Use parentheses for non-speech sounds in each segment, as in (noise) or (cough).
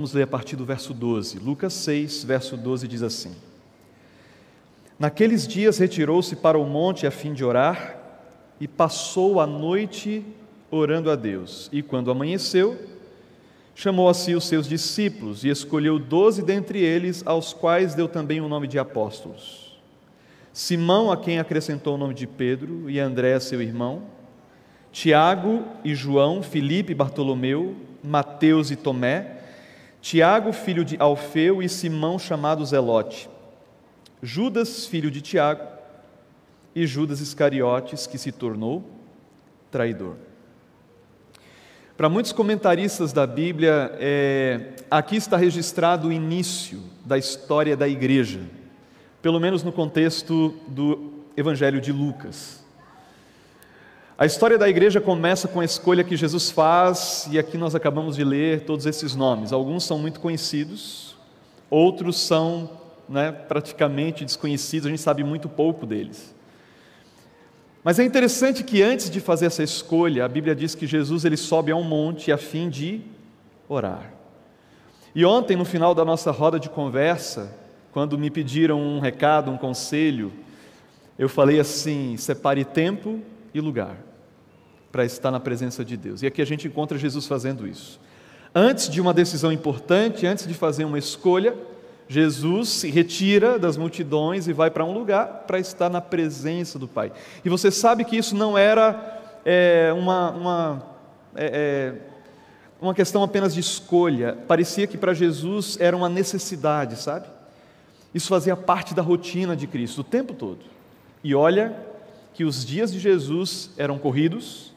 Vamos ler a partir do verso 12. Lucas 6, verso 12 diz assim: Naqueles dias retirou-se para o monte a fim de orar e passou a noite orando a Deus. E quando amanheceu, chamou a si os seus discípulos e escolheu doze dentre eles, aos quais deu também o nome de apóstolos. Simão, a quem acrescentou o nome de Pedro, e André, seu irmão, Tiago e João, Filipe e Bartolomeu, Mateus e Tomé, Tiago, filho de Alfeu, e Simão, chamado Zelote, Judas, filho de Tiago, e Judas Iscariotes, que se tornou traidor. Para muitos comentaristas da Bíblia, é, aqui está registrado o início da história da igreja, pelo menos no contexto do Evangelho de Lucas. A história da igreja começa com a escolha que Jesus faz, e aqui nós acabamos de ler todos esses nomes. Alguns são muito conhecidos, outros são né, praticamente desconhecidos, a gente sabe muito pouco deles. Mas é interessante que antes de fazer essa escolha, a Bíblia diz que Jesus ele sobe a um monte a fim de orar. E ontem, no final da nossa roda de conversa, quando me pediram um recado, um conselho, eu falei assim: separe tempo e lugar para estar na presença de Deus. E aqui a gente encontra Jesus fazendo isso. Antes de uma decisão importante, antes de fazer uma escolha, Jesus se retira das multidões e vai para um lugar para estar na presença do Pai. E você sabe que isso não era é, uma, uma, é, é uma questão apenas de escolha, parecia que para Jesus era uma necessidade, sabe? Isso fazia parte da rotina de Cristo o tempo todo. E olha que os dias de Jesus eram corridos,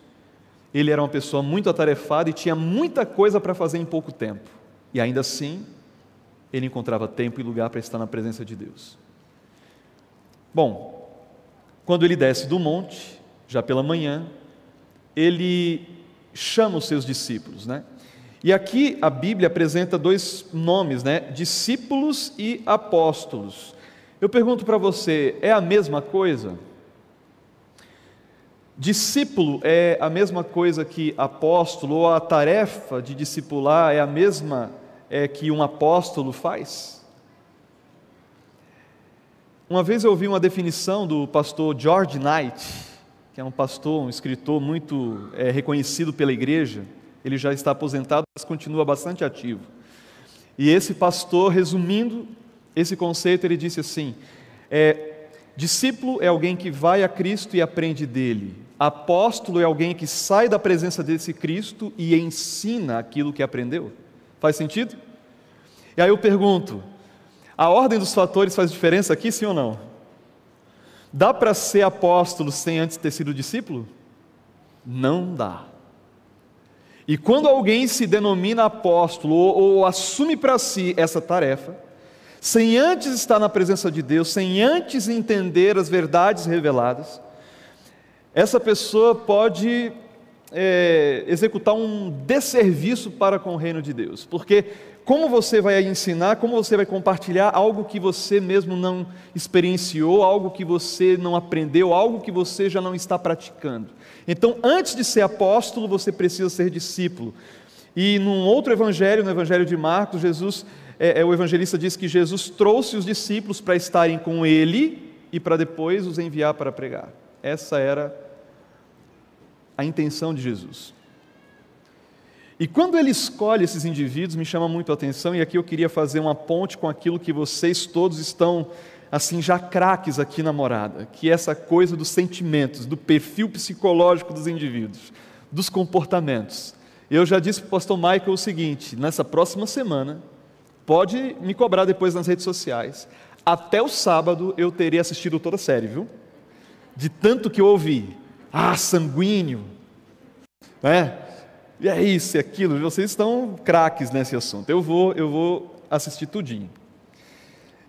ele era uma pessoa muito atarefada e tinha muita coisa para fazer em pouco tempo. E ainda assim, ele encontrava tempo e lugar para estar na presença de Deus. Bom, quando ele desce do monte, já pela manhã, ele chama os seus discípulos, né? E aqui a Bíblia apresenta dois nomes, né? Discípulos e apóstolos. Eu pergunto para você, é a mesma coisa? Discípulo é a mesma coisa que apóstolo, ou a tarefa de discipular é a mesma é, que um apóstolo faz? Uma vez eu ouvi uma definição do pastor George Knight, que é um pastor, um escritor muito é, reconhecido pela igreja. Ele já está aposentado, mas continua bastante ativo. E esse pastor, resumindo esse conceito, ele disse assim: é, Discípulo é alguém que vai a Cristo e aprende dele. Apóstolo é alguém que sai da presença desse Cristo e ensina aquilo que aprendeu. Faz sentido? E aí eu pergunto: a ordem dos fatores faz diferença aqui, sim ou não? Dá para ser apóstolo sem antes ter sido discípulo? Não dá. E quando alguém se denomina apóstolo ou, ou assume para si essa tarefa, sem antes estar na presença de Deus, sem antes entender as verdades reveladas, essa pessoa pode é, executar um desserviço para com o reino de Deus, porque como você vai ensinar, como você vai compartilhar algo que você mesmo não experienciou, algo que você não aprendeu, algo que você já não está praticando. Então, antes de ser apóstolo, você precisa ser discípulo. E num outro evangelho, no evangelho de Marcos, Jesus é, é, o evangelista diz que Jesus trouxe os discípulos para estarem com ele e para depois os enviar para pregar. Essa era a intenção de Jesus. E quando ele escolhe esses indivíduos, me chama muito a atenção, e aqui eu queria fazer uma ponte com aquilo que vocês todos estão, assim, já craques aqui na morada, que é essa coisa dos sentimentos, do perfil psicológico dos indivíduos, dos comportamentos. Eu já disse para o pastor Michael o seguinte: nessa próxima semana, Pode me cobrar depois nas redes sociais. Até o sábado eu teria assistido toda a série, viu? De tanto que eu ouvi. Ah, sanguíneo. É, e é isso e aquilo. Vocês estão craques nesse assunto. Eu vou, eu vou assistir tudinho.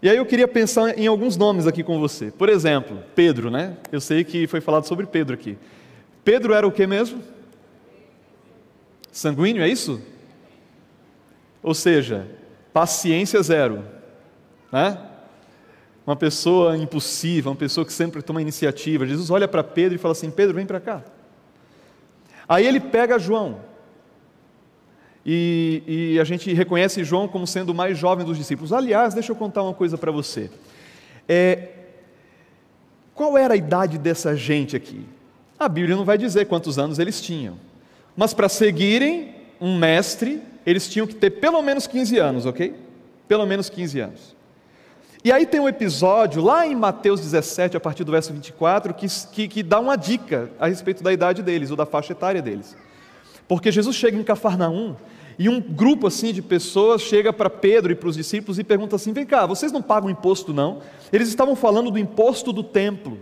E aí eu queria pensar em alguns nomes aqui com você. Por exemplo, Pedro, né? Eu sei que foi falado sobre Pedro aqui. Pedro era o que mesmo? Sanguíneo, é isso? Ou seja, paciência zero, né? Uma pessoa impulsiva, uma pessoa que sempre toma iniciativa. Jesus olha para Pedro e fala assim: Pedro, vem para cá. Aí ele pega João. E, e, a gente reconhece João como sendo o mais jovem dos discípulos. Aliás, deixa eu contar uma coisa para você. É, qual era a idade dessa gente aqui? A Bíblia não vai dizer quantos anos eles tinham. Mas para seguirem um mestre, eles tinham que ter pelo menos 15 anos, ok? Pelo menos 15 anos. E aí tem um episódio lá em Mateus 17, a partir do verso 24, que, que, que dá uma dica a respeito da idade deles, ou da faixa etária deles. Porque Jesus chega em Cafarnaum e um grupo assim de pessoas chega para Pedro e para os discípulos e pergunta assim: vem cá, vocês não pagam imposto não? Eles estavam falando do imposto do templo.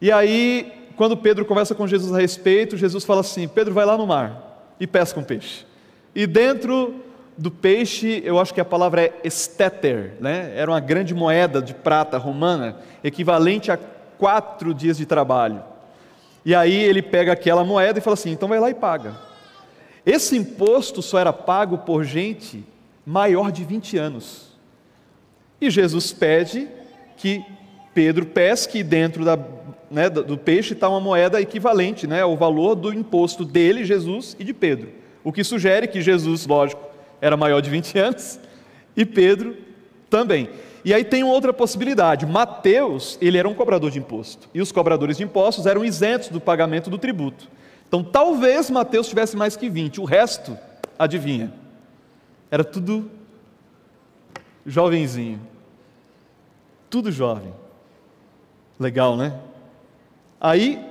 E aí, quando Pedro conversa com Jesus a respeito, Jesus fala assim: Pedro, vai lá no mar e pesca um peixe. E dentro do peixe, eu acho que a palavra é esteter, né? era uma grande moeda de prata romana, equivalente a quatro dias de trabalho. E aí ele pega aquela moeda e fala assim: então vai lá e paga. Esse imposto só era pago por gente maior de 20 anos. E Jesus pede que Pedro pesque dentro da, né, do peixe está uma moeda equivalente né, ao valor do imposto dele, Jesus, e de Pedro. O que sugere que Jesus, lógico, era maior de 20 anos e Pedro também. E aí tem outra possibilidade. Mateus, ele era um cobrador de imposto. E os cobradores de impostos eram isentos do pagamento do tributo. Então talvez Mateus tivesse mais que 20, o resto, adivinha? Era tudo jovenzinho. Tudo jovem. Legal, né? Aí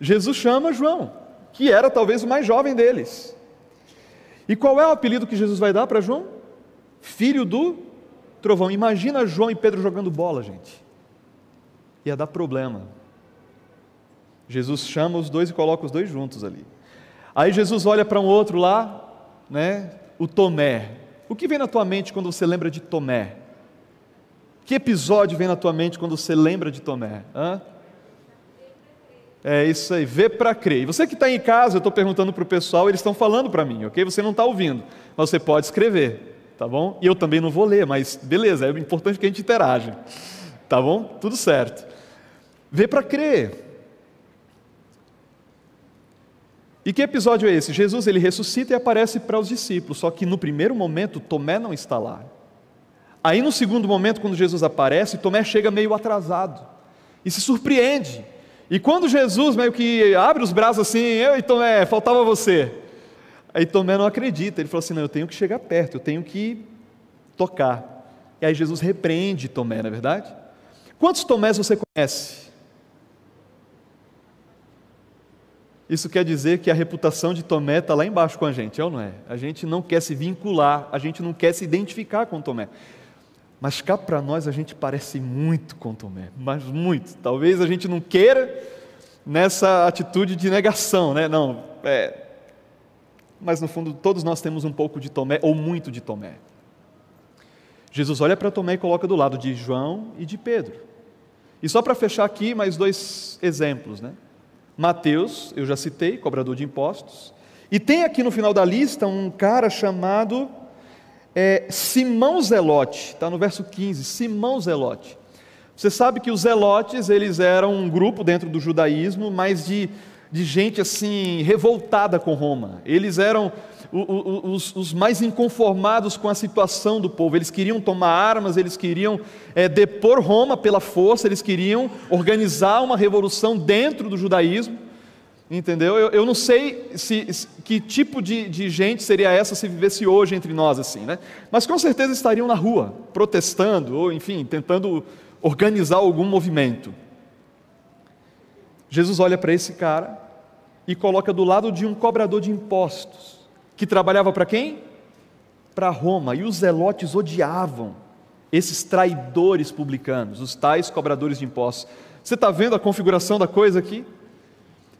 Jesus chama João, que era talvez o mais jovem deles. E qual é o apelido que Jesus vai dar para João? Filho do trovão. Imagina João e Pedro jogando bola, gente. Ia dar problema. Jesus chama os dois e coloca os dois juntos ali. Aí Jesus olha para um outro lá, né? O Tomé. O que vem na tua mente quando você lembra de Tomé? Que episódio vem na tua mente quando você lembra de Tomé? Hã? É isso aí, vê para crer. E você que está em casa, eu estou perguntando para o pessoal, eles estão falando para mim, ok? Você não está ouvindo, mas você pode escrever, tá bom? E eu também não vou ler, mas beleza, é importante que a gente interaja, tá bom? Tudo certo. Vê para crer. E que episódio é esse? Jesus ele ressuscita e aparece para os discípulos, só que no primeiro momento Tomé não está lá. Aí no segundo momento, quando Jesus aparece, Tomé chega meio atrasado e se surpreende. E quando Jesus meio que abre os braços assim, eu e Tomé, faltava você. Aí Tomé não acredita, ele falou assim: não, eu tenho que chegar perto, eu tenho que tocar. E aí Jesus repreende Tomé, não é verdade? Quantos Tomés você conhece? Isso quer dizer que a reputação de Tomé está lá embaixo com a gente, é ou não é? A gente não quer se vincular, a gente não quer se identificar com Tomé. Mas cá para nós a gente parece muito com Tomé, mas muito. Talvez a gente não queira nessa atitude de negação, né? Não, é. Mas no fundo todos nós temos um pouco de Tomé ou muito de Tomé. Jesus olha para Tomé e coloca do lado de João e de Pedro. E só para fechar aqui, mais dois exemplos, né? Mateus, eu já citei, cobrador de impostos. E tem aqui no final da lista um cara chamado é, Simão Zelote, está no verso 15, Simão Zelote. Você sabe que os zelotes, eles eram um grupo dentro do judaísmo, mas de, de gente assim, revoltada com Roma. Eles eram os, os, mais inconformados com a situação do povo. Eles queriam tomar armas, eles queriam é, depor Roma pela força, eles queriam organizar uma revolução dentro do judaísmo. Entendeu? Eu, eu não sei se, se, que tipo de, de gente seria essa se vivesse hoje entre nós assim, né? Mas com certeza estariam na rua, protestando, ou enfim, tentando organizar algum movimento. Jesus olha para esse cara e coloca do lado de um cobrador de impostos que trabalhava para quem? Para Roma. E os zelotes odiavam esses traidores publicanos, os tais cobradores de impostos. Você está vendo a configuração da coisa aqui?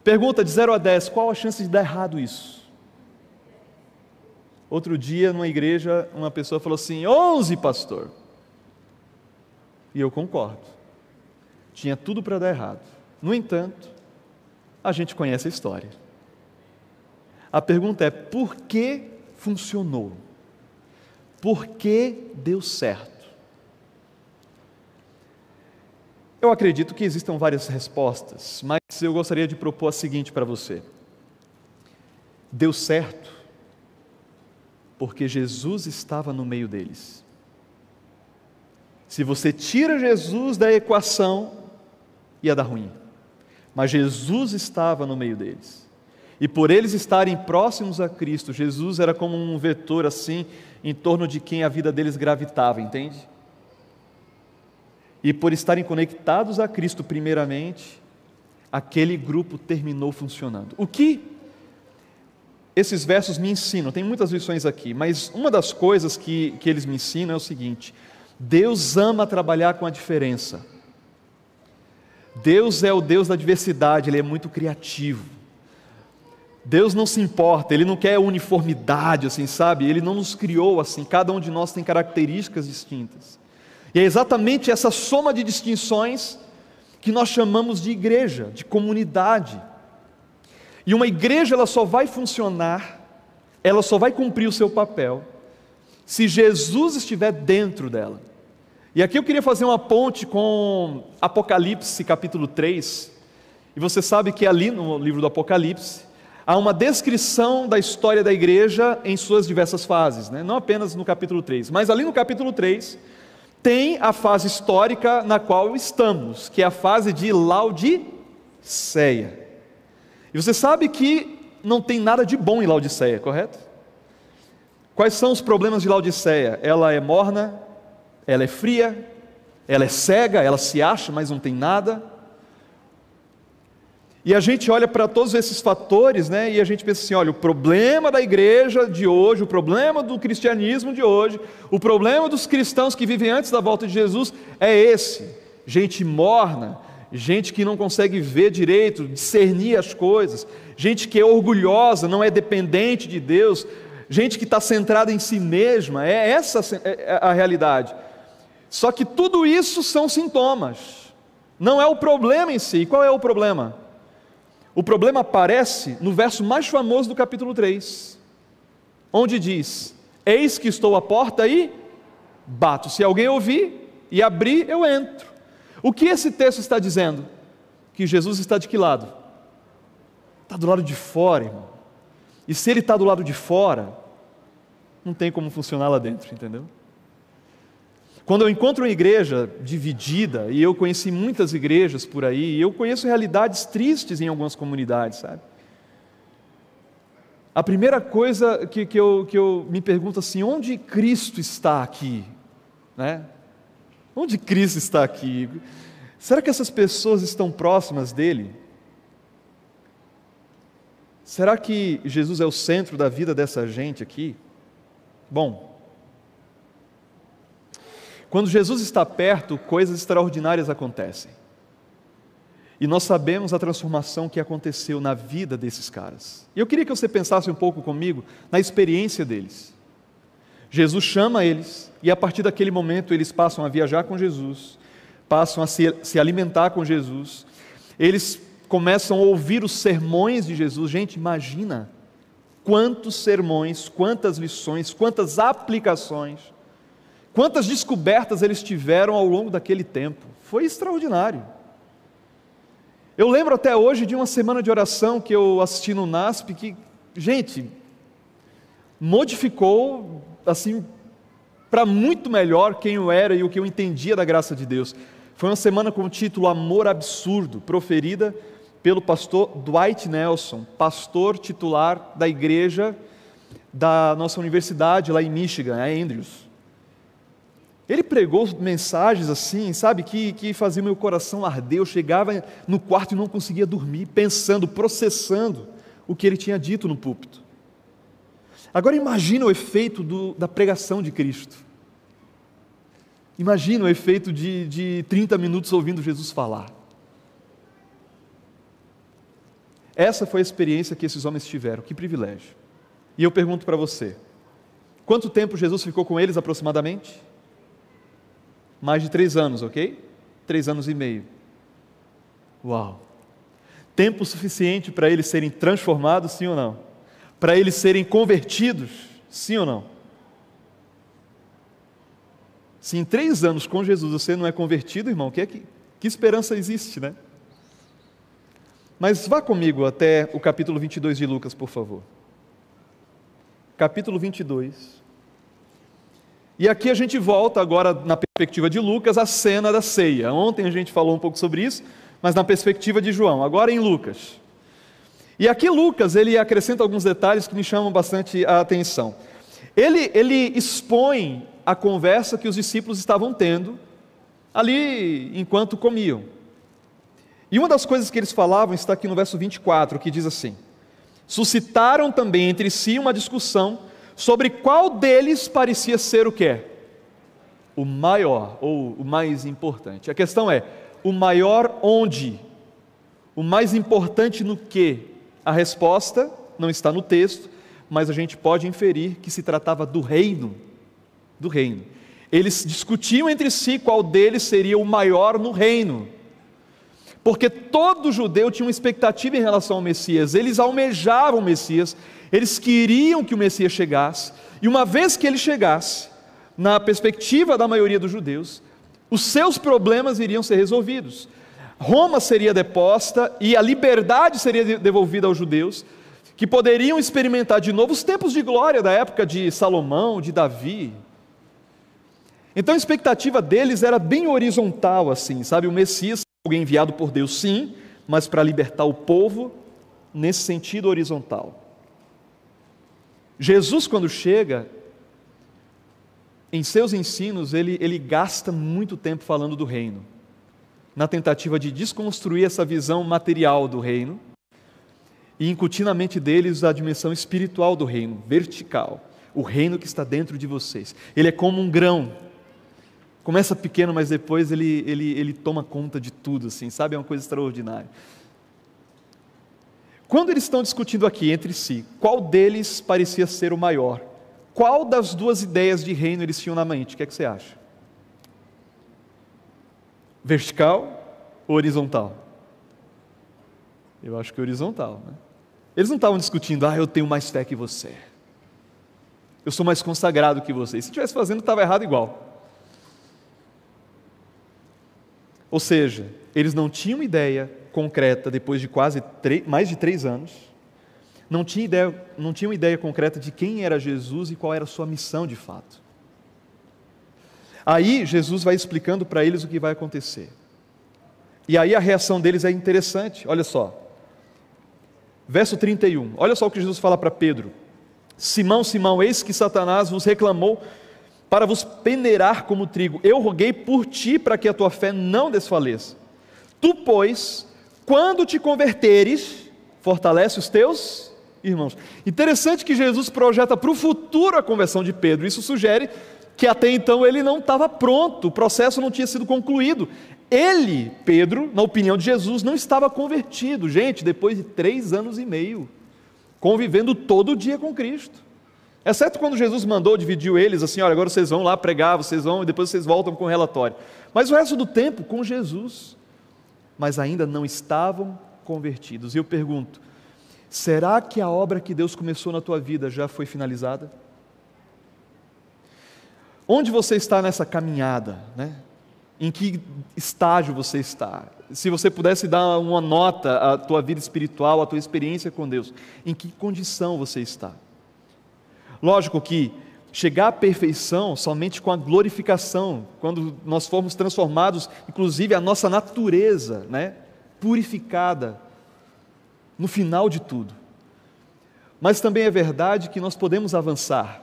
Pergunta de 0 a 10: qual a chance de dar errado isso? Outro dia, numa igreja, uma pessoa falou assim: 11, pastor. E eu concordo. Tinha tudo para dar errado. No entanto, a gente conhece a história. A pergunta é: por que funcionou? Por que deu certo? Eu acredito que existam várias respostas, mas eu gostaria de propor a seguinte para você. deu certo porque Jesus estava no meio deles. Se você tira Jesus da equação, ia dar ruim. Mas Jesus estava no meio deles. E por eles estarem próximos a Cristo, Jesus era como um vetor assim, em torno de quem a vida deles gravitava, entende? E por estarem conectados a Cristo, primeiramente, aquele grupo terminou funcionando. O que esses versos me ensinam? Tem muitas lições aqui, mas uma das coisas que, que eles me ensinam é o seguinte: Deus ama trabalhar com a diferença. Deus é o Deus da diversidade, Ele é muito criativo. Deus não se importa, Ele não quer uniformidade, assim, sabe? Ele não nos criou assim, cada um de nós tem características distintas. E é exatamente essa soma de distinções que nós chamamos de igreja, de comunidade. E uma igreja ela só vai funcionar, ela só vai cumprir o seu papel se Jesus estiver dentro dela. E aqui eu queria fazer uma ponte com Apocalipse capítulo 3. E você sabe que ali no livro do Apocalipse há uma descrição da história da igreja em suas diversas fases, né? não apenas no capítulo 3, mas ali no capítulo 3 tem a fase histórica na qual estamos, que é a fase de Laodiceia. E você sabe que não tem nada de bom em Laodiceia, correto? Quais são os problemas de Laodiceia? Ela é morna, ela é fria, ela é cega, ela se acha, mas não tem nada. E a gente olha para todos esses fatores, né, e a gente pensa assim: olha, o problema da igreja de hoje, o problema do cristianismo de hoje, o problema dos cristãos que vivem antes da volta de Jesus é esse: gente morna, gente que não consegue ver direito, discernir as coisas, gente que é orgulhosa, não é dependente de Deus, gente que está centrada em si mesma, é essa é, é a realidade. Só que tudo isso são sintomas, não é o problema em si. Qual é o problema? O problema aparece no verso mais famoso do capítulo 3, onde diz: Eis que estou à porta e bato. Se alguém ouvir e abrir, eu entro. O que esse texto está dizendo? Que Jesus está de que lado? Está do lado de fora, irmão. E se ele está do lado de fora, não tem como funcionar lá dentro, entendeu? Quando eu encontro uma igreja dividida, e eu conheci muitas igrejas por aí, eu conheço realidades tristes em algumas comunidades, sabe? A primeira coisa que, que, eu, que eu me pergunto assim, onde Cristo está aqui? Né? Onde Cristo está aqui? Será que essas pessoas estão próximas dele? Será que Jesus é o centro da vida dessa gente aqui? Bom, quando Jesus está perto, coisas extraordinárias acontecem. E nós sabemos a transformação que aconteceu na vida desses caras. E eu queria que você pensasse um pouco comigo na experiência deles. Jesus chama eles, e a partir daquele momento eles passam a viajar com Jesus, passam a se, se alimentar com Jesus, eles começam a ouvir os sermões de Jesus. Gente, imagina quantos sermões, quantas lições, quantas aplicações, quantas descobertas eles tiveram ao longo daquele tempo. Foi extraordinário. Eu lembro até hoje de uma semana de oração que eu assisti no NASP que, gente, modificou assim, para muito melhor quem eu era e o que eu entendia da graça de Deus. Foi uma semana com o título Amor Absurdo, proferida pelo pastor Dwight Nelson, pastor titular da igreja da nossa universidade lá em Michigan, a Andrews. Ele pregou mensagens assim, sabe, que, que fazia meu coração arder. Eu chegava no quarto e não conseguia dormir, pensando, processando o que ele tinha dito no púlpito. Agora imagina o efeito do, da pregação de Cristo. Imagina o efeito de, de 30 minutos ouvindo Jesus falar. Essa foi a experiência que esses homens tiveram, que privilégio. E eu pergunto para você: quanto tempo Jesus ficou com eles aproximadamente? Mais de três anos, ok? Três anos e meio. Uau! Tempo suficiente para eles serem transformados, sim ou não? para eles serem convertidos? Sim ou não? Se em três anos com Jesus você não é convertido, irmão, que, é que, que esperança existe, né? Mas vá comigo até o capítulo 22 de Lucas, por favor. capítulo 22. E aqui a gente volta agora, na perspectiva de Lucas, à cena da ceia. Ontem a gente falou um pouco sobre isso, mas na perspectiva de João, agora em Lucas. E aqui Lucas, ele acrescenta alguns detalhes que me chamam bastante a atenção. Ele, ele expõe a conversa que os discípulos estavam tendo ali enquanto comiam. E uma das coisas que eles falavam está aqui no verso 24, que diz assim: Suscitaram também entre si uma discussão sobre qual deles parecia ser o que? O maior ou o mais importante. A questão é: o maior onde? O mais importante no que? A resposta não está no texto, mas a gente pode inferir que se tratava do reino. Do reino. Eles discutiam entre si qual deles seria o maior no reino. Porque todo judeu tinha uma expectativa em relação ao Messias, eles almejavam o Messias, eles queriam que o Messias chegasse, e uma vez que ele chegasse, na perspectiva da maioria dos judeus, os seus problemas iriam ser resolvidos. Roma seria deposta e a liberdade seria devolvida aos judeus, que poderiam experimentar de novo os tempos de glória da época de Salomão, de Davi. Então a expectativa deles era bem horizontal, assim, sabe? O Messias, alguém enviado por Deus, sim, mas para libertar o povo nesse sentido horizontal. Jesus, quando chega, em seus ensinos, ele, ele gasta muito tempo falando do reino, na tentativa de desconstruir essa visão material do reino e incutir na mente deles a dimensão espiritual do reino, vertical, o reino que está dentro de vocês. Ele é como um grão. Começa pequeno, mas depois ele, ele, ele toma conta de tudo, assim, sabe? É uma coisa extraordinária. Quando eles estão discutindo aqui entre si, qual deles parecia ser o maior? Qual das duas ideias de reino eles tinham na mente? O que, é que você acha? Vertical ou horizontal? Eu acho que horizontal. Né? Eles não estavam discutindo, ah, eu tenho mais fé que você. Eu sou mais consagrado que você. E se estivesse fazendo, estava errado igual. Ou seja, eles não tinham ideia concreta depois de quase mais de três anos, não tinha ideia, não tinha uma ideia concreta de quem era Jesus e qual era a sua missão de fato. Aí Jesus vai explicando para eles o que vai acontecer. E aí a reação deles é interessante, olha só. Verso 31, olha só o que Jesus fala para Pedro: Simão, Simão, eis que Satanás vos reclamou para vos peneirar como trigo. Eu roguei por ti para que a tua fé não desfaleça. Tu, pois, quando te converteres, fortalece os teus irmãos. Interessante que Jesus projeta para o futuro a conversão de Pedro. Isso sugere que até então ele não estava pronto, o processo não tinha sido concluído. Ele, Pedro, na opinião de Jesus, não estava convertido. Gente, depois de três anos e meio, convivendo todo dia com Cristo. Exceto quando Jesus mandou, dividiu eles assim: olha, agora vocês vão lá pregar, vocês vão e depois vocês voltam com o relatório. Mas o resto do tempo com Jesus mas ainda não estavam convertidos. E eu pergunto: será que a obra que Deus começou na tua vida já foi finalizada? Onde você está nessa caminhada? Né? Em que estágio você está? Se você pudesse dar uma nota à tua vida espiritual, à tua experiência com Deus, em que condição você está? Lógico que chegar à perfeição somente com a glorificação, quando nós formos transformados, inclusive a nossa natureza, né, purificada no final de tudo. Mas também é verdade que nós podemos avançar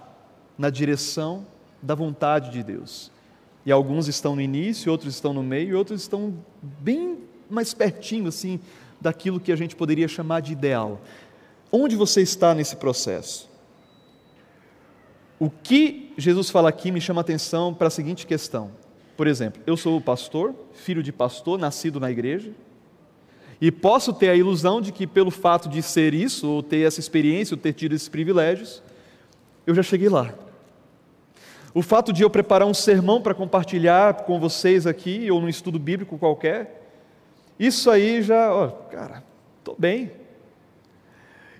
na direção da vontade de Deus. E alguns estão no início, outros estão no meio, outros estão bem mais pertinho assim daquilo que a gente poderia chamar de ideal. Onde você está nesse processo? O que Jesus fala aqui me chama a atenção para a seguinte questão. Por exemplo, eu sou pastor, filho de pastor, nascido na igreja, e posso ter a ilusão de que, pelo fato de ser isso, ou ter essa experiência, ou ter tido esses privilégios, eu já cheguei lá. O fato de eu preparar um sermão para compartilhar com vocês aqui, ou num estudo bíblico qualquer, isso aí já, ó, cara, estou bem.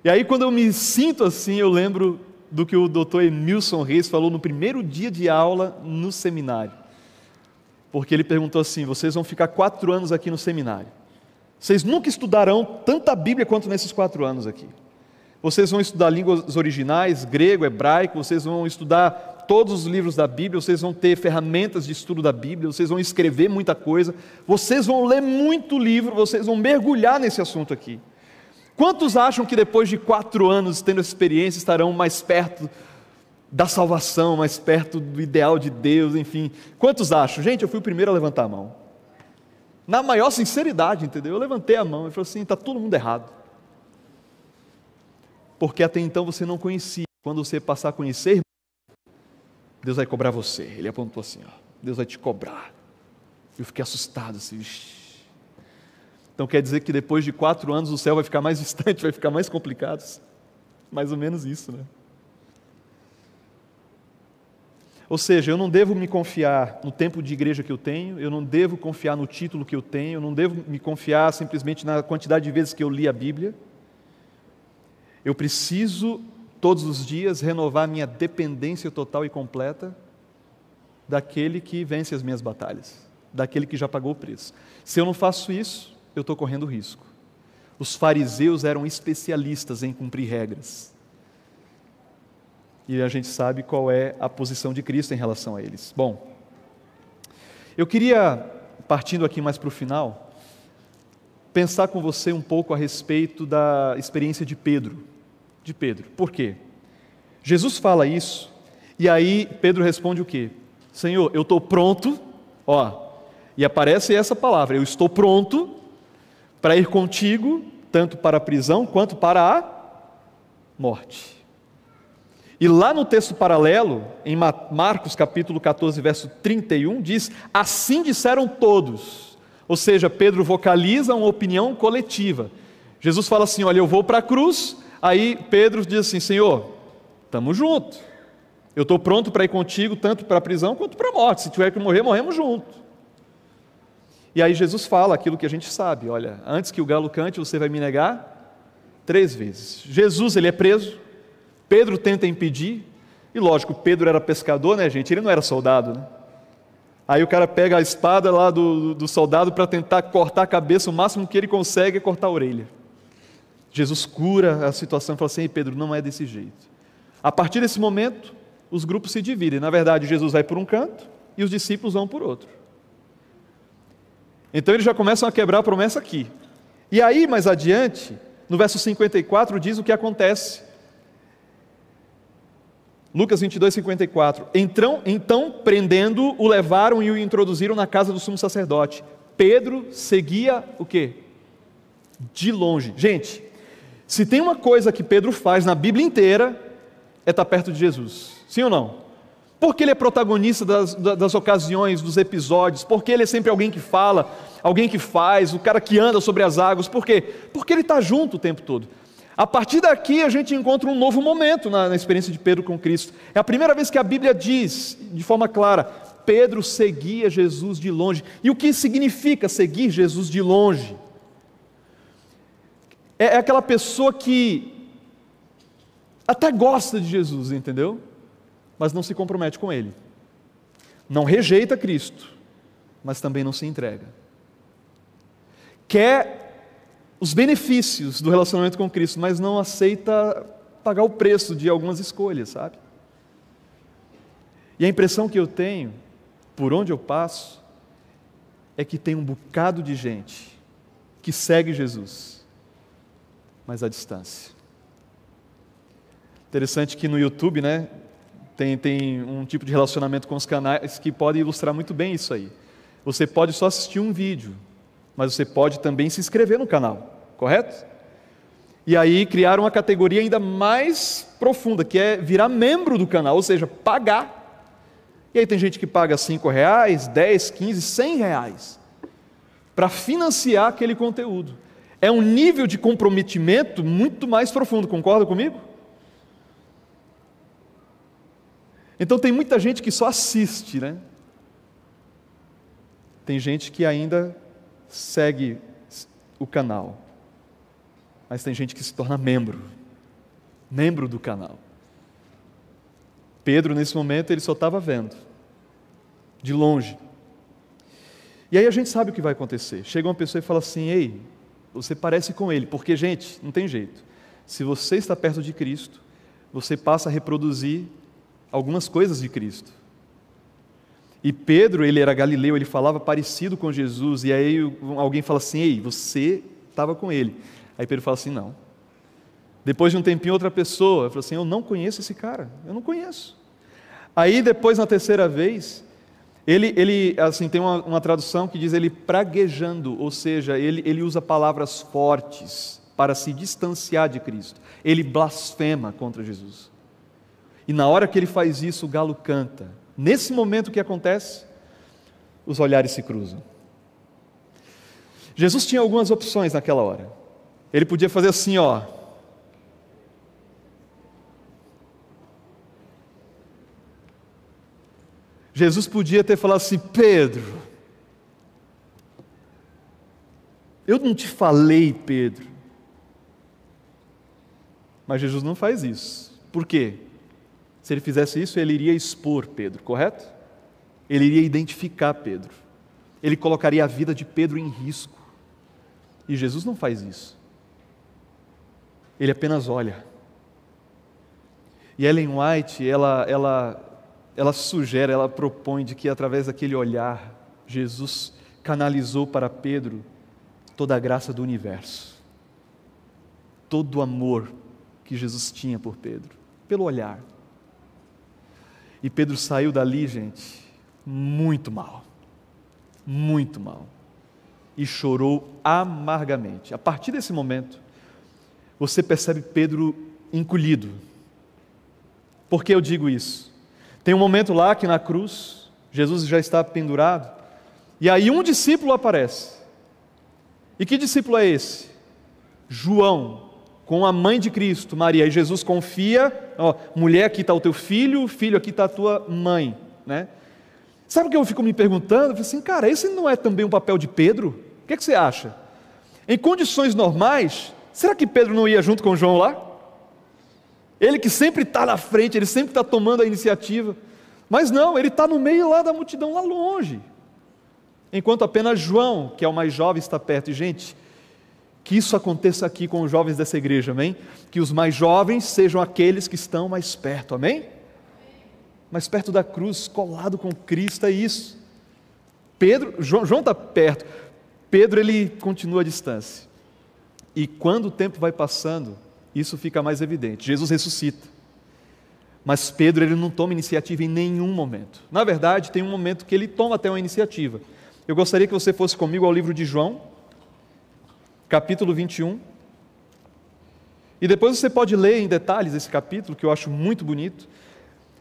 E aí, quando eu me sinto assim, eu lembro do que o doutor Emilson Reis falou no primeiro dia de aula no seminário. Porque ele perguntou assim: vocês vão ficar quatro anos aqui no seminário. Vocês nunca estudarão tanta Bíblia quanto nesses quatro anos aqui. vocês vão estudar línguas originais, grego, hebraico, vocês vão estudar todos os livros da Bíblia, vocês vão ter ferramentas de estudo da Bíblia, vocês vão escrever muita coisa, vocês vão ler muito livro, vocês vão mergulhar nesse assunto aqui. Quantos acham que depois de quatro anos tendo essa experiência estarão mais perto da salvação, mais perto do ideal de Deus, enfim? Quantos acham? Gente, eu fui o primeiro a levantar a mão. Na maior sinceridade, entendeu? Eu levantei a mão e falei assim: está todo mundo errado. Porque até então você não conhecia. Quando você passar a conhecer, Deus vai cobrar você. Ele apontou assim: ó, Deus vai te cobrar. Eu fiquei assustado assim. Então quer dizer que depois de quatro anos o céu vai ficar mais (laughs) distante, vai ficar mais complicado? Mais ou menos isso, né? Ou seja, eu não devo me confiar no tempo de igreja que eu tenho, eu não devo confiar no título que eu tenho, eu não devo me confiar simplesmente na quantidade de vezes que eu li a Bíblia. Eu preciso todos os dias renovar minha dependência total e completa daquele que vence as minhas batalhas, daquele que já pagou o preço. Se eu não faço isso, eu estou correndo risco. Os fariseus eram especialistas em cumprir regras. E a gente sabe qual é a posição de Cristo em relação a eles. Bom, eu queria, partindo aqui mais para o final, pensar com você um pouco a respeito da experiência de Pedro de Pedro. Por quê? Jesus fala isso, e aí Pedro responde o quê? Senhor, eu estou pronto, ó, e aparece essa palavra, eu estou pronto para ir contigo, tanto para a prisão quanto para a morte. E lá no texto paralelo, em Marcos capítulo 14, verso 31, diz: Assim disseram todos. Ou seja, Pedro vocaliza uma opinião coletiva. Jesus fala assim: Olha, eu vou para a cruz, Aí Pedro diz assim: Senhor, estamos juntos. Eu estou pronto para ir contigo, tanto para a prisão quanto para a morte. Se tiver que morrer, morremos juntos. E aí Jesus fala aquilo que a gente sabe: olha, antes que o galo cante, você vai me negar três vezes. Jesus, ele é preso. Pedro tenta impedir. E lógico, Pedro era pescador, né, gente? Ele não era soldado, né? Aí o cara pega a espada lá do, do soldado para tentar cortar a cabeça, o máximo que ele consegue é cortar a orelha. Jesus cura a situação e fala assim: Pedro, não é desse jeito. A partir desse momento, os grupos se dividem. Na verdade, Jesus vai por um canto e os discípulos vão por outro. Então eles já começam a quebrar a promessa aqui. E aí, mais adiante, no verso 54, diz o que acontece. Lucas 22, 54. Então, então prendendo, o levaram e o introduziram na casa do sumo sacerdote. Pedro seguia o quê? De longe. Gente, se tem uma coisa que Pedro faz na Bíblia inteira, é estar perto de Jesus. Sim ou não? Porque ele é protagonista das, das ocasiões, dos episódios, porque ele é sempre alguém que fala, alguém que faz, o cara que anda sobre as águas. Por quê? Porque ele está junto o tempo todo. A partir daqui a gente encontra um novo momento na, na experiência de Pedro com Cristo. É a primeira vez que a Bíblia diz, de forma clara, Pedro seguia Jesus de longe. E o que significa seguir Jesus de longe? é, é aquela pessoa que até gosta de Jesus, entendeu? Mas não se compromete com Ele. Não rejeita Cristo, mas também não se entrega. Quer os benefícios do relacionamento com Cristo, mas não aceita pagar o preço de algumas escolhas, sabe? E a impressão que eu tenho, por onde eu passo, é que tem um bocado de gente que segue Jesus mas à distância. Interessante que no YouTube, né, tem, tem um tipo de relacionamento com os canais que pode ilustrar muito bem isso aí. Você pode só assistir um vídeo, mas você pode também se inscrever no canal, correto? E aí criar uma categoria ainda mais profunda, que é virar membro do canal, ou seja, pagar. E aí tem gente que paga 5 reais, 10, 15, 100 reais para financiar aquele conteúdo é um nível de comprometimento muito mais profundo, concorda comigo? Então tem muita gente que só assiste, né? Tem gente que ainda segue o canal, mas tem gente que se torna membro, membro do canal. Pedro, nesse momento, ele só estava vendo, de longe. E aí a gente sabe o que vai acontecer. Chega uma pessoa e fala assim: Ei, você parece com ele, porque, gente, não tem jeito. Se você está perto de Cristo, você passa a reproduzir algumas coisas de Cristo. E Pedro, ele era galileu, ele falava parecido com Jesus, e aí alguém fala assim: Ei, você estava com ele. Aí Pedro fala assim: Não. Depois de um tempinho, outra pessoa fala assim: Eu não conheço esse cara, eu não conheço. Aí depois, na terceira vez, ele, ele assim, tem uma, uma tradução que diz ele praguejando, ou seja, ele, ele usa palavras fortes para se distanciar de Cristo. Ele blasfema contra Jesus. E na hora que ele faz isso, o galo canta. Nesse momento que acontece, os olhares se cruzam. Jesus tinha algumas opções naquela hora. Ele podia fazer assim, ó. Jesus podia ter falado assim: Pedro, eu não te falei, Pedro. Mas Jesus não faz isso. Por quê? Se ele fizesse isso, ele iria expor Pedro, correto? Ele iria identificar Pedro. Ele colocaria a vida de Pedro em risco. E Jesus não faz isso. Ele apenas olha. E Ellen White, ela, ela, ela sugere, ela propõe de que através daquele olhar, Jesus canalizou para Pedro toda a graça do universo, todo o amor que Jesus tinha por Pedro, pelo olhar. E Pedro saiu dali, gente, muito mal. Muito mal. E chorou amargamente. A partir desse momento, você percebe Pedro encolhido. Por que eu digo isso? Tem um momento lá que na cruz, Jesus já está pendurado, e aí um discípulo aparece. E que discípulo é esse? João, com a mãe de Cristo, Maria. E Jesus confia, ó, mulher, aqui está o teu filho, filho, aqui está a tua mãe. Né? Sabe o que eu fico me perguntando? Eu falei assim, cara, esse não é também um papel de Pedro? O que, é que você acha? Em condições normais, será que Pedro não ia junto com João lá? Ele que sempre está na frente, ele sempre está tomando a iniciativa. Mas não, ele está no meio lá da multidão, lá longe. Enquanto apenas João, que é o mais jovem, está perto. E, gente, que isso aconteça aqui com os jovens dessa igreja, amém? Que os mais jovens sejam aqueles que estão mais perto, amém? Mais perto da cruz, colado com Cristo, é isso. Pedro, João está perto, Pedro ele continua à distância. E quando o tempo vai passando, isso fica mais evidente. Jesus ressuscita. Mas Pedro ele não toma iniciativa em nenhum momento. Na verdade, tem um momento que ele toma até uma iniciativa. Eu gostaria que você fosse comigo ao livro de João, capítulo 21. E depois você pode ler em detalhes esse capítulo, que eu acho muito bonito.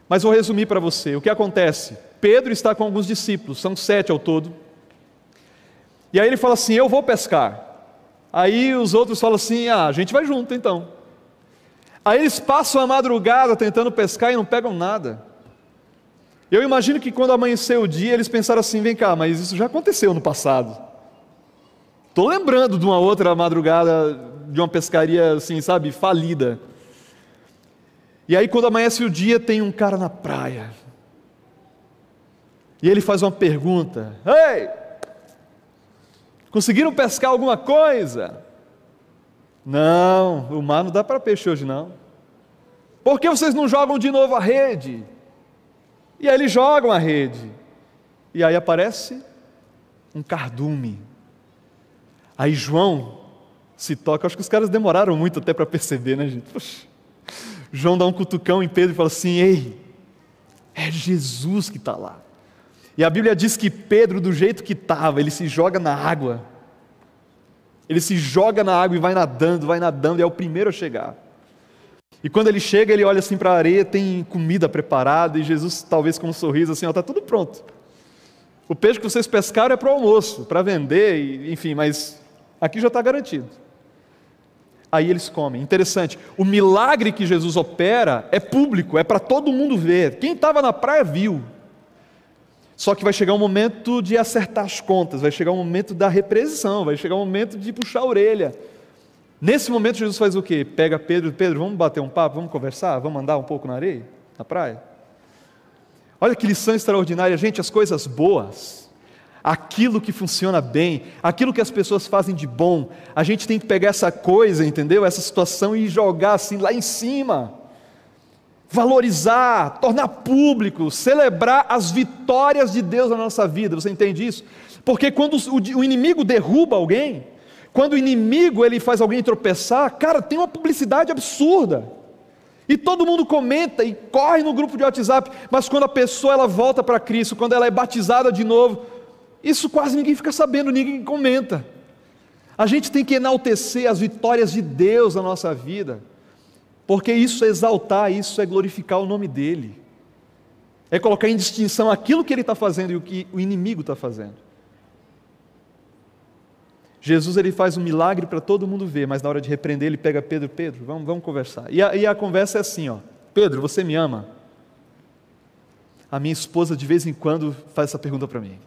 Mas vou resumir para você. O que acontece? Pedro está com alguns discípulos, são sete ao todo. E aí ele fala assim: Eu vou pescar. Aí os outros falam assim: Ah, a gente vai junto então. Aí eles passam a madrugada tentando pescar e não pegam nada. Eu imagino que quando amanheceu o dia, eles pensaram assim: Vem cá, mas isso já aconteceu no passado. Estou lembrando de uma outra madrugada de uma pescaria assim, sabe, falida. E aí, quando amanhece o dia, tem um cara na praia. E ele faz uma pergunta: Ei, conseguiram pescar alguma coisa? Não, o mar não dá para peixe hoje não. Por que vocês não jogam de novo a rede? E aí eles jogam a rede. E aí aparece um cardume. Aí João se toca, acho que os caras demoraram muito até para perceber, né, gente? Poxa. João dá um cutucão em Pedro e fala assim: Ei, é Jesus que está lá. E a Bíblia diz que Pedro, do jeito que estava, ele se joga na água. Ele se joga na água e vai nadando, vai nadando, e é o primeiro a chegar. E quando ele chega, ele olha assim para a areia, tem comida preparada, e Jesus, talvez com um sorriso assim: Ó, está tudo pronto. O peixe que vocês pescaram é para o almoço, para vender, enfim, mas Aqui já está garantido. Aí eles comem. Interessante, o milagre que Jesus opera é público, é para todo mundo ver. Quem estava na praia viu. Só que vai chegar um momento de acertar as contas, vai chegar um momento da repressão, vai chegar um momento de puxar a orelha. Nesse momento, Jesus faz o quê? Pega Pedro, Pedro, vamos bater um papo, vamos conversar, vamos andar um pouco na areia, na praia? Olha que lição extraordinária, gente, as coisas boas aquilo que funciona bem, aquilo que as pessoas fazem de bom. A gente tem que pegar essa coisa, entendeu? Essa situação e jogar assim lá em cima. Valorizar, tornar público, celebrar as vitórias de Deus na nossa vida. Você entende isso? Porque quando o inimigo derruba alguém, quando o inimigo ele faz alguém tropeçar, cara, tem uma publicidade absurda. E todo mundo comenta e corre no grupo de WhatsApp, mas quando a pessoa ela volta para Cristo, quando ela é batizada de novo, isso quase ninguém fica sabendo, ninguém comenta. A gente tem que enaltecer as vitórias de Deus na nossa vida, porque isso é exaltar, isso é glorificar o nome dEle, é colocar em distinção aquilo que Ele está fazendo e o que o inimigo está fazendo. Jesus ele faz um milagre para todo mundo ver, mas na hora de repreender ele pega Pedro, Pedro, vamos, vamos conversar. E a, e a conversa é assim, ó, Pedro, você me ama? A minha esposa de vez em quando faz essa pergunta para mim.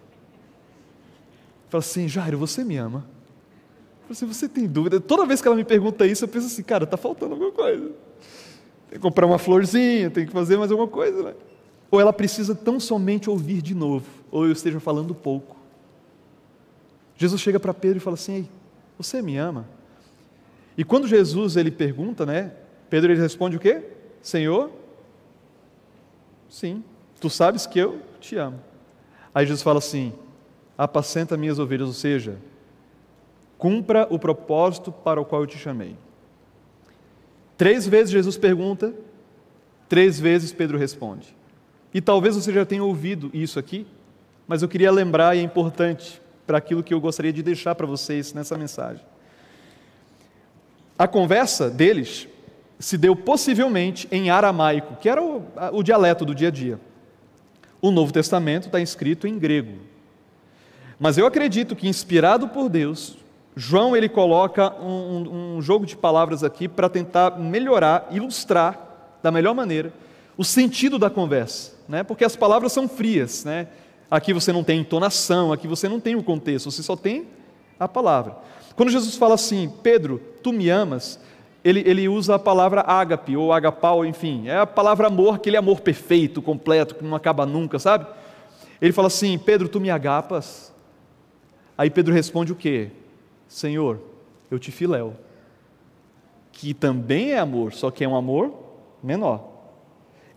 Fala assim, Jairo, você me ama? Eu assim, você tem dúvida? Toda vez que ela me pergunta isso, eu penso assim, cara, está faltando alguma coisa. Tem que comprar uma florzinha, tem que fazer mais alguma coisa, né? Ou ela precisa tão somente ouvir de novo, ou eu esteja falando pouco. Jesus chega para Pedro e fala assim: Ei, você me ama? E quando Jesus ele pergunta, né? Pedro ele responde o quê? Senhor, sim, tu sabes que eu te amo. Aí Jesus fala assim: apacenta minhas ovelhas, ou seja, cumpra o propósito para o qual eu te chamei. Três vezes Jesus pergunta, três vezes Pedro responde. E talvez você já tenha ouvido isso aqui, mas eu queria lembrar e é importante para aquilo que eu gostaria de deixar para vocês nessa mensagem. A conversa deles se deu possivelmente em aramaico, que era o, o dialeto do dia a dia. O Novo Testamento está escrito em grego. Mas eu acredito que, inspirado por Deus, João ele coloca um, um jogo de palavras aqui para tentar melhorar, ilustrar da melhor maneira o sentido da conversa, né? porque as palavras são frias, né? Aqui você não tem entonação, aqui você não tem o contexto, você só tem a palavra. Quando Jesus fala assim, Pedro, tu me amas, ele, ele usa a palavra ágape ou agapau, enfim, é a palavra amor, aquele amor perfeito, completo, que não acaba nunca, sabe? Ele fala assim, Pedro, tu me agapas? Aí Pedro responde o quê? Senhor, eu te filéu. Que também é amor, só que é um amor menor.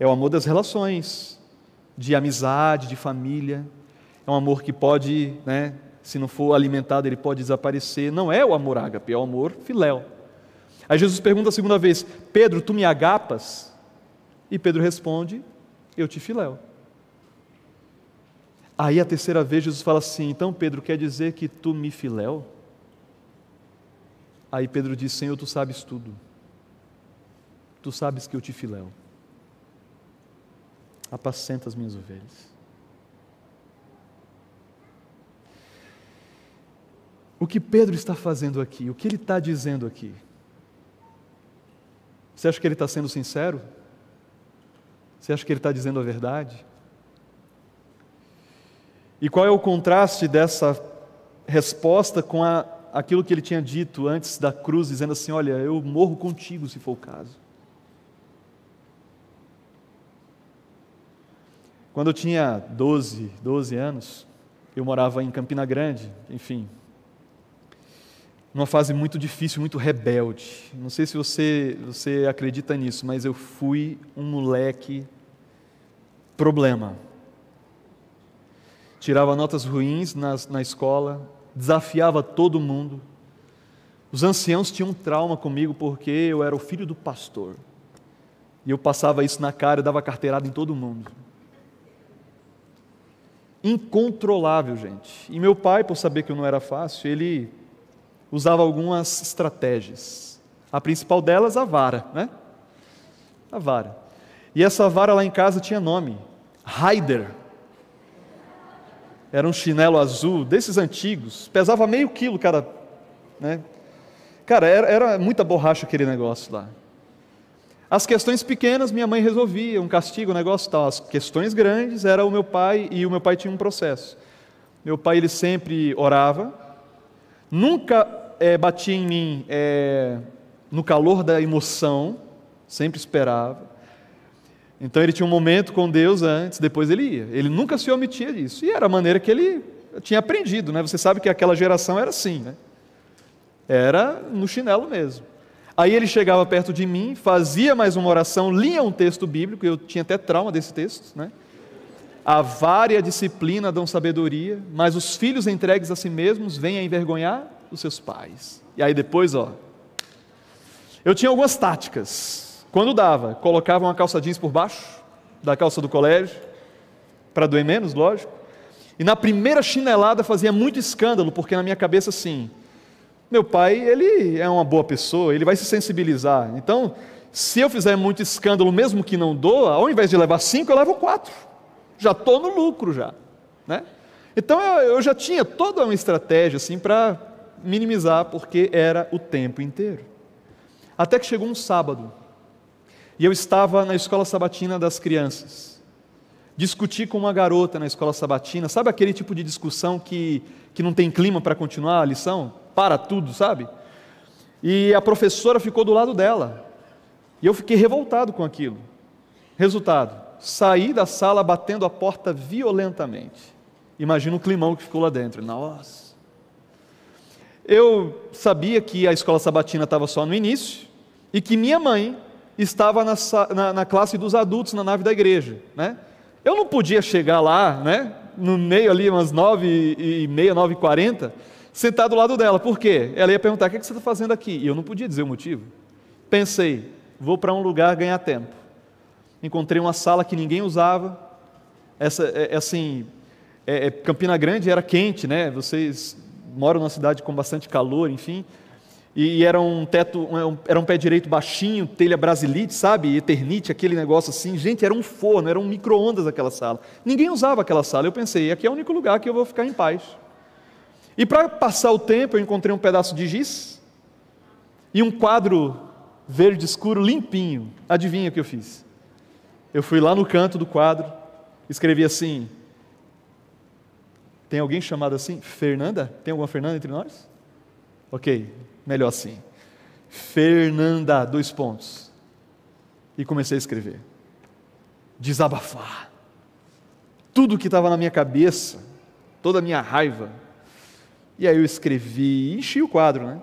É o amor das relações, de amizade, de família. É um amor que pode, né, se não for alimentado, ele pode desaparecer. Não é o amor ágape, é o amor filéu. Aí Jesus pergunta a segunda vez: Pedro, tu me agapas? E Pedro responde: Eu te filéu. Aí a terceira vez Jesus fala assim: Então Pedro, quer dizer que tu me filéu? Aí Pedro diz: Senhor, tu sabes tudo. Tu sabes que eu te filéu apacenta as minhas ovelhas. O que Pedro está fazendo aqui? O que ele está dizendo aqui? Você acha que ele está sendo sincero? Você acha que ele está dizendo a verdade? E qual é o contraste dessa resposta com a, aquilo que ele tinha dito antes da cruz, dizendo assim: Olha, eu morro contigo se for o caso. Quando eu tinha 12, 12 anos, eu morava em Campina Grande, enfim, numa fase muito difícil, muito rebelde. Não sei se você, você acredita nisso, mas eu fui um moleque problema. Tirava notas ruins nas, na escola, desafiava todo mundo. Os anciãos tinham um trauma comigo porque eu era o filho do pastor. E eu passava isso na cara, eu dava carteirada em todo mundo incontrolável, gente. E meu pai, por saber que eu não era fácil, ele usava algumas estratégias. A principal delas, a vara, né? A vara. E essa vara lá em casa tinha nome: Raider. Era um chinelo azul, desses antigos, pesava meio quilo cada. Né? Cara, era, era muita borracha aquele negócio lá. As questões pequenas minha mãe resolvia, um castigo, um negócio tal. As questões grandes era o meu pai e o meu pai tinha um processo. Meu pai ele sempre orava, nunca é, batia em mim é, no calor da emoção, sempre esperava. Então ele tinha um momento com Deus antes, depois ele ia. Ele nunca se omitia disso. E era a maneira que ele tinha aprendido, né? Você sabe que aquela geração era assim, né? Era no chinelo mesmo. Aí ele chegava perto de mim, fazia mais uma oração, lia um texto bíblico, eu tinha até trauma desse texto, né? A vária disciplina dão sabedoria, mas os filhos entregues a si mesmos vêm a envergonhar os seus pais. E aí depois, ó, eu tinha algumas táticas. Quando dava, colocava uma calça jeans por baixo da calça do colégio, para doer menos, lógico. E na primeira chinelada fazia muito escândalo, porque na minha cabeça assim, meu pai, ele é uma boa pessoa, ele vai se sensibilizar. Então, se eu fizer muito escândalo, mesmo que não doa, ao invés de levar cinco, eu levo quatro. Já estou no lucro já, né? Então eu, eu já tinha toda uma estratégia assim para minimizar, porque era o tempo inteiro. Até que chegou um sábado, e eu estava na escola sabatina das crianças. Discuti com uma garota na escola sabatina, sabe aquele tipo de discussão que, que não tem clima para continuar a lição? Para tudo, sabe? E a professora ficou do lado dela. E eu fiquei revoltado com aquilo. Resultado: saí da sala batendo a porta violentamente. Imagina o climão que ficou lá dentro. Nossa. Eu sabia que a escola sabatina estava só no início e que minha mãe estava na, na, na, classe dos adultos na nave da igreja. Né? Eu não podia chegar lá, né, no meio ali, umas nove e meia, nove e quarenta, sentar do lado dela. Por quê? Ela ia perguntar: o que, é que você está fazendo aqui? E eu não podia dizer o motivo. Pensei: vou para um lugar ganhar tempo. Encontrei uma sala que ninguém usava. Essa, é, é assim, é, é, Campina Grande era quente, né? Vocês moram numa cidade com bastante calor, enfim. E era um teto, era um pé direito baixinho, telha brasilite, sabe? Eternite, aquele negócio assim. Gente, era um forno, era um micro-ondas aquela sala. Ninguém usava aquela sala. Eu pensei, aqui é o único lugar que eu vou ficar em paz. E para passar o tempo, eu encontrei um pedaço de giz e um quadro verde escuro limpinho. Adivinha o que eu fiz? Eu fui lá no canto do quadro, escrevi assim: tem alguém chamado assim? Fernanda? Tem alguma Fernanda entre nós? Ok, melhor assim. Fernanda, dois pontos. E comecei a escrever. Desabafar. Tudo que estava na minha cabeça, toda a minha raiva. E aí eu escrevi e enchi o quadro, né?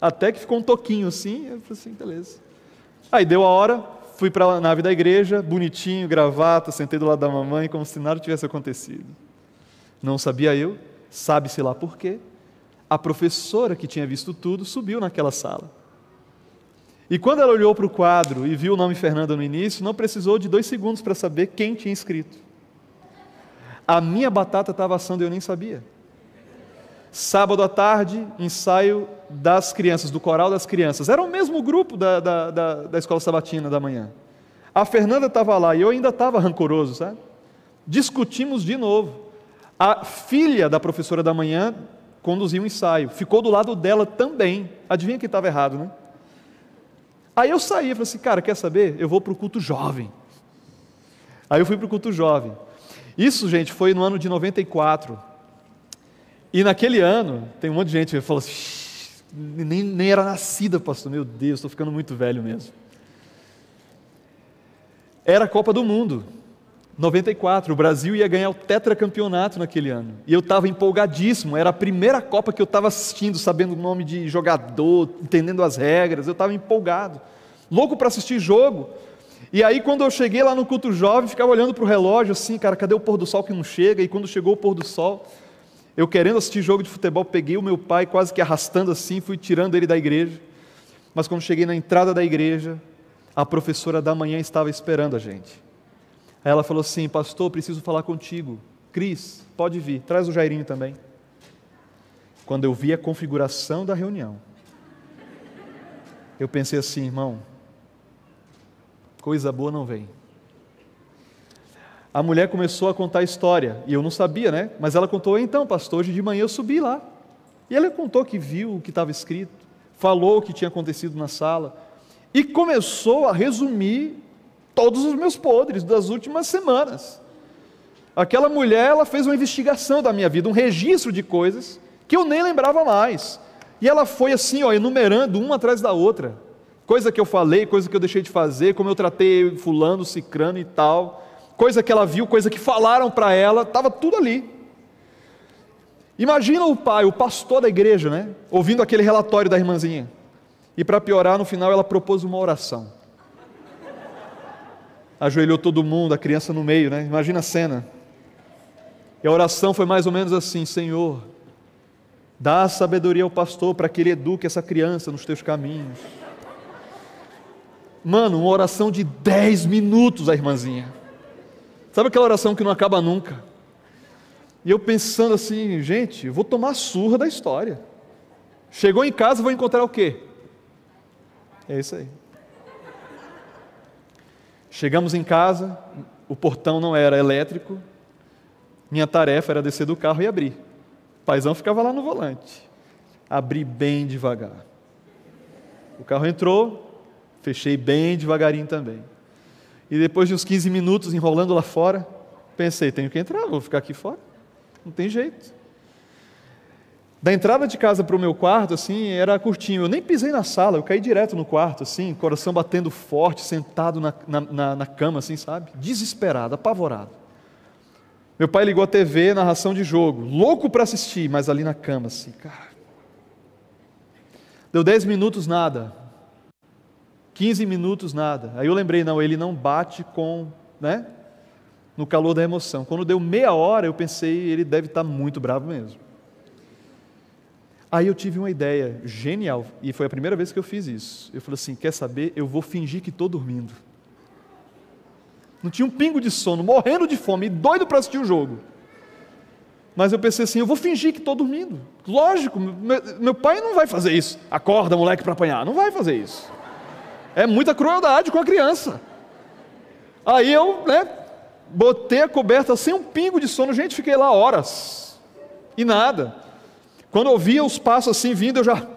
Até que ficou um toquinho assim, eu falei assim, beleza. Aí deu a hora, fui para a nave da igreja, bonitinho, gravata, sentei do lado da mamãe, como se nada tivesse acontecido. Não sabia eu, sabe-se lá por quê. A professora que tinha visto tudo subiu naquela sala. E quando ela olhou para o quadro e viu o nome Fernanda no início, não precisou de dois segundos para saber quem tinha escrito. A minha batata estava assando e eu nem sabia. Sábado à tarde, ensaio das crianças, do coral das crianças. Era o mesmo grupo da, da, da, da escola sabatina da manhã. A Fernanda estava lá e eu ainda estava rancoroso, sabe? Discutimos de novo. A filha da professora da manhã conduziu um ensaio, ficou do lado dela também. Adivinha quem estava errado, né? Aí eu saí falei assim, cara, quer saber? Eu vou para o culto jovem. Aí eu fui para o culto jovem. Isso, gente, foi no ano de 94. E naquele ano, tem um monte de gente que falou assim, nem, nem era nascida, pastor. Meu Deus, estou ficando muito velho mesmo. Era a Copa do Mundo. 94, o Brasil ia ganhar o tetracampeonato naquele ano. E eu estava empolgadíssimo, era a primeira Copa que eu estava assistindo, sabendo o nome de jogador, entendendo as regras, eu estava empolgado. Louco para assistir jogo. E aí, quando eu cheguei lá no culto jovem, ficava olhando para o relógio assim, cara, cadê o pôr do sol que não chega? E quando chegou o pôr do sol, eu querendo assistir jogo de futebol, peguei o meu pai quase que arrastando assim, fui tirando ele da igreja. Mas quando cheguei na entrada da igreja, a professora da manhã estava esperando a gente. Aí ela falou assim: Pastor, preciso falar contigo. Cris, pode vir, traz o Jairinho também. Quando eu vi a configuração da reunião, eu pensei assim, irmão, coisa boa não vem. A mulher começou a contar a história, e eu não sabia, né? Mas ela contou, então, pastor, hoje de manhã eu subi lá. E ela contou que viu o que estava escrito, falou o que tinha acontecido na sala, e começou a resumir todos os meus podres das últimas semanas. Aquela mulher, ela fez uma investigação da minha vida, um registro de coisas que eu nem lembrava mais. E ela foi assim, ó, enumerando uma atrás da outra. Coisa que eu falei, coisa que eu deixei de fazer, como eu tratei fulano, cicrano e tal. Coisa que ela viu, coisa que falaram para ela, estava tudo ali. Imagina o pai, o pastor da igreja, né? Ouvindo aquele relatório da irmãzinha. E para piorar, no final ela propôs uma oração. Ajoelhou todo mundo, a criança no meio, né? Imagina a cena. E a oração foi mais ou menos assim: Senhor, dá sabedoria ao pastor para que ele eduque essa criança nos teus caminhos. Mano, uma oração de 10 minutos, a irmãzinha. Sabe aquela oração que não acaba nunca? E eu pensando assim, gente, eu vou tomar surra da história. Chegou em casa, vou encontrar o quê? É isso aí. Chegamos em casa, o portão não era elétrico, minha tarefa era descer do carro e abrir. O paizão ficava lá no volante. Abri bem devagar. O carro entrou, fechei bem devagarinho também. E depois de uns 15 minutos enrolando lá fora, pensei, tenho que entrar, vou ficar aqui fora. Não tem jeito. Da entrada de casa para o meu quarto, assim, era curtinho. Eu nem pisei na sala, eu caí direto no quarto, assim, coração batendo forte, sentado na, na, na cama, assim, sabe? Desesperado, apavorado. Meu pai ligou a TV, narração de jogo, louco para assistir, mas ali na cama, assim, cara. Deu 10 minutos, nada. 15 minutos, nada. Aí eu lembrei, não, ele não bate com, né? No calor da emoção. Quando deu meia hora, eu pensei, ele deve estar muito bravo mesmo. Aí eu tive uma ideia genial, e foi a primeira vez que eu fiz isso. Eu falei assim: quer saber? Eu vou fingir que estou dormindo. Não tinha um pingo de sono, morrendo de fome, doido para assistir o jogo. Mas eu pensei assim: eu vou fingir que estou dormindo. Lógico, meu, meu pai não vai fazer isso. Acorda, moleque, para apanhar. Não vai fazer isso. É muita crueldade com a criança. Aí eu, né, botei a coberta sem um pingo de sono, gente, fiquei lá horas. E nada. Quando eu via os passos assim vindo, eu já.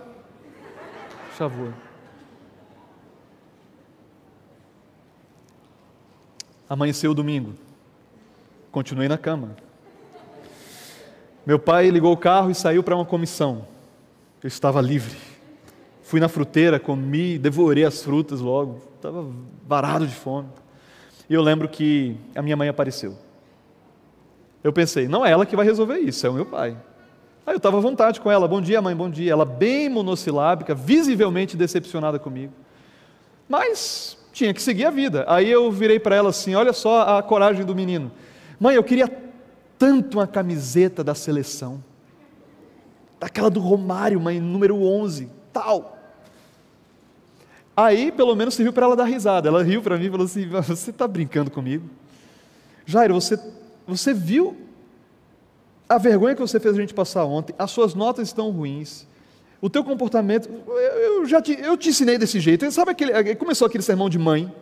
Chavou. Amanheceu o domingo. Continuei na cama. Meu pai ligou o carro e saiu para uma comissão. Eu estava livre. Fui na fruteira, comi, devorei as frutas logo, estava varado de fome. E eu lembro que a minha mãe apareceu. Eu pensei, não é ela que vai resolver isso, é o meu pai. Aí eu estava à vontade com ela, bom dia mãe, bom dia. Ela bem monossilábica, visivelmente decepcionada comigo. Mas tinha que seguir a vida. Aí eu virei para ela assim: olha só a coragem do menino. Mãe, eu queria tanto uma camiseta da seleção. Daquela do Romário, mãe, número 11, tal. Aí, pelo menos, serviu para ela dar risada. Ela riu para mim e falou assim: Você está brincando comigo? Jairo, você, você viu a vergonha que você fez a gente passar ontem? As suas notas estão ruins. O teu comportamento, eu já te, eu te ensinei desse jeito. Sabe aquele, começou aquele sermão de mãe.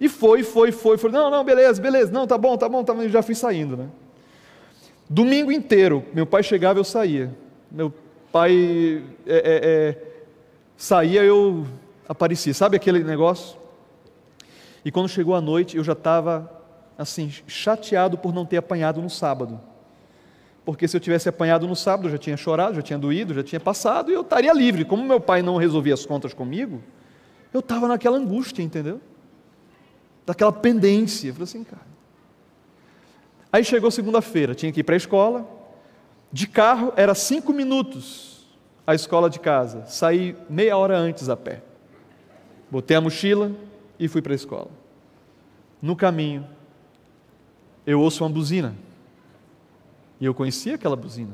E foi, foi, foi, foi. Não, não, beleza, beleza. Não, tá bom, tá bom, tá bom. Já fui saindo, né? Domingo inteiro, meu pai chegava, eu saía. Meu pai é, é, é, saía, eu aparecia. Sabe aquele negócio? E quando chegou a noite, eu já estava assim, chateado por não ter apanhado no sábado. Porque se eu tivesse apanhado no sábado, eu já tinha chorado, já tinha doído, já tinha passado e eu estaria livre. Como meu pai não resolvia as contas comigo, eu estava naquela angústia, entendeu? Daquela pendência. Eu falei assim, cara. Aí chegou segunda-feira, tinha que ir para a escola. De carro era cinco minutos a escola de casa. Saí meia hora antes a pé. Botei a mochila e fui para a escola. No caminho, eu ouço uma buzina. E eu conhecia aquela buzina.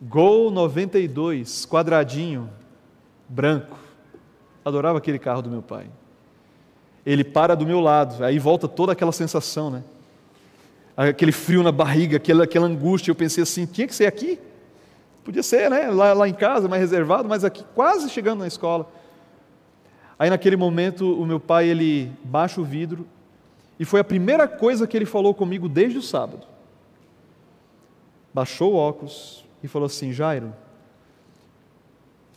Gol 92, quadradinho, branco. Adorava aquele carro do meu pai. Ele para do meu lado, aí volta toda aquela sensação, né? Aquele frio na barriga, aquela, aquela angústia. Eu pensei assim: tinha que ser aqui. Podia ser, né? Lá, lá em casa, mais reservado, mas aqui, quase chegando na escola. Aí naquele momento o meu pai ele baixa o vidro e foi a primeira coisa que ele falou comigo desde o sábado. Baixou o óculos e falou assim: Jairo,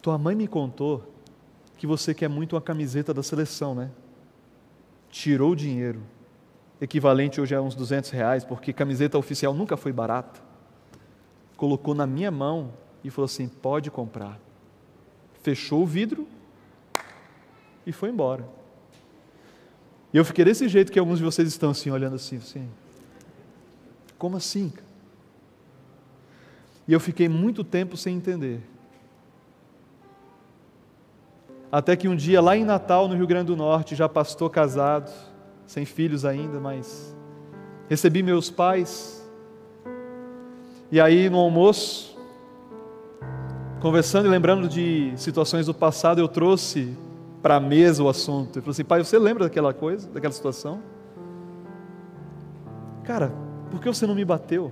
tua mãe me contou que você quer muito uma camiseta da seleção, né? Tirou o dinheiro, equivalente hoje a uns 200 reais, porque camiseta oficial nunca foi barata. Colocou na minha mão e falou assim: pode comprar. Fechou o vidro e foi embora. E eu fiquei desse jeito que alguns de vocês estão assim, olhando assim, assim. Como assim? E eu fiquei muito tempo sem entender. Até que um dia, lá em Natal, no Rio Grande do Norte, já pastor casado, sem filhos ainda, mas recebi meus pais. E aí, no almoço, conversando e lembrando de situações do passado, eu trouxe para a mesa o assunto. Eu falei assim, pai, você lembra daquela coisa, daquela situação? Cara, por que você não me bateu?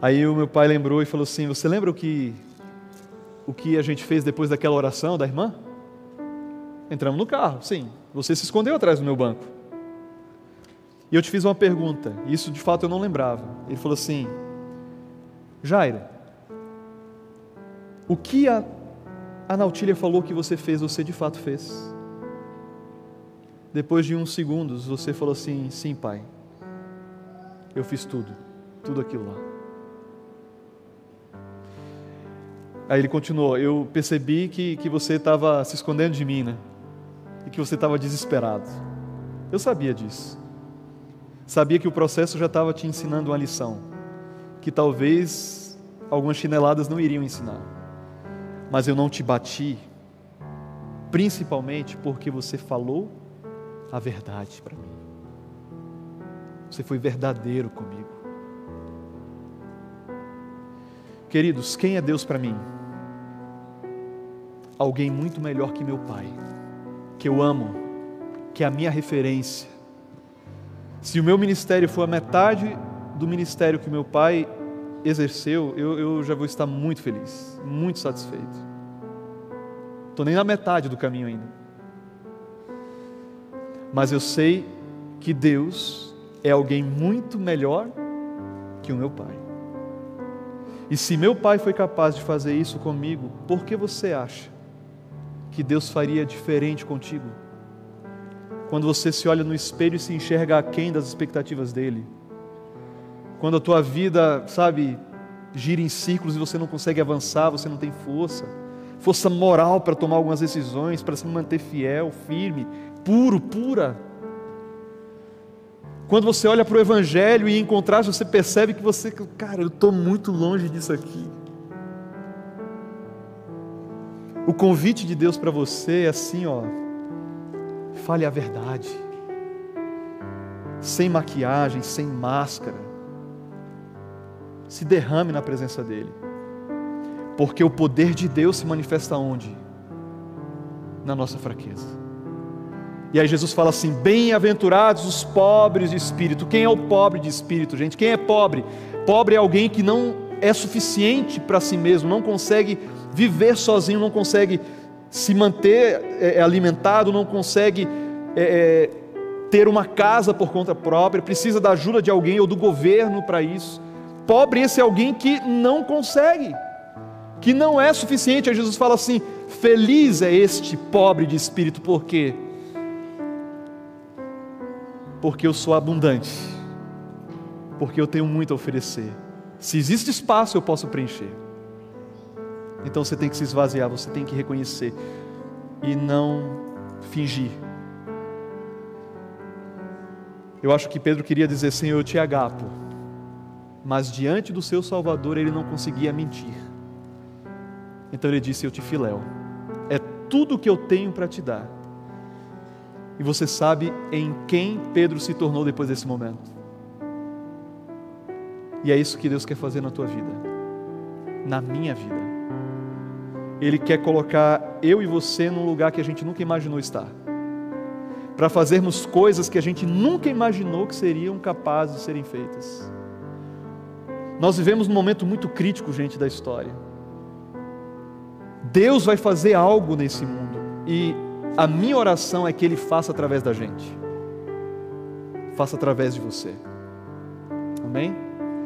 Aí o meu pai lembrou e falou assim: Você lembra o que, o que a gente fez depois daquela oração da irmã? Entramos no carro, sim. Você se escondeu atrás do meu banco. E eu te fiz uma pergunta, e isso de fato eu não lembrava. Ele falou assim: Jaira, o que a, a falou que você fez, você de fato fez? Depois de uns segundos, você falou assim: Sim, pai, eu fiz tudo, tudo aquilo lá. Aí ele continuou: Eu percebi que, que você estava se escondendo de mim, né? E que você estava desesperado. Eu sabia disso. Sabia que o processo já estava te ensinando uma lição. Que talvez algumas chineladas não iriam ensinar. Mas eu não te bati, principalmente porque você falou a verdade para mim. Você foi verdadeiro comigo. Queridos, quem é Deus para mim? Alguém muito melhor que meu pai, que eu amo, que é a minha referência. Se o meu ministério for a metade do ministério que meu pai exerceu, eu, eu já vou estar muito feliz, muito satisfeito. Estou nem na metade do caminho ainda. Mas eu sei que Deus é alguém muito melhor que o meu pai. E se meu pai foi capaz de fazer isso comigo, por que você acha que Deus faria diferente contigo. Quando você se olha no espelho e se enxerga aquém das expectativas dele. Quando a tua vida, sabe, gira em círculos e você não consegue avançar, você não tem força, força moral para tomar algumas decisões, para se manter fiel, firme, puro, pura. Quando você olha para o Evangelho e em contraste você percebe que você, cara, eu estou muito longe disso aqui. O convite de Deus para você é assim, ó. Fale a verdade. Sem maquiagem, sem máscara. Se derrame na presença dele. Porque o poder de Deus se manifesta onde? Na nossa fraqueza. E aí Jesus fala assim: Bem-aventurados os pobres de espírito. Quem é o pobre de espírito, gente? Quem é pobre? Pobre é alguém que não é suficiente para si mesmo, não consegue viver sozinho, não consegue se manter é, é, alimentado, não consegue é, é, ter uma casa por conta própria, precisa da ajuda de alguém ou do governo para isso. Pobre esse alguém que não consegue, que não é suficiente. Aí Jesus fala assim: feliz é este pobre de espírito, por quê? Porque eu sou abundante, porque eu tenho muito a oferecer. Se existe espaço, eu posso preencher. Então você tem que se esvaziar, você tem que reconhecer e não fingir. Eu acho que Pedro queria dizer: Senhor, eu te agapo, mas diante do seu Salvador ele não conseguia mentir. Então ele disse: Eu te filéu, é tudo o que eu tenho para te dar. E você sabe em quem Pedro se tornou depois desse momento. E é isso que Deus quer fazer na tua vida, na minha vida. Ele quer colocar eu e você num lugar que a gente nunca imaginou estar. Para fazermos coisas que a gente nunca imaginou que seriam capazes de serem feitas. Nós vivemos num momento muito crítico, gente, da história. Deus vai fazer algo nesse mundo e a minha oração é que Ele faça através da gente, faça através de você. Amém?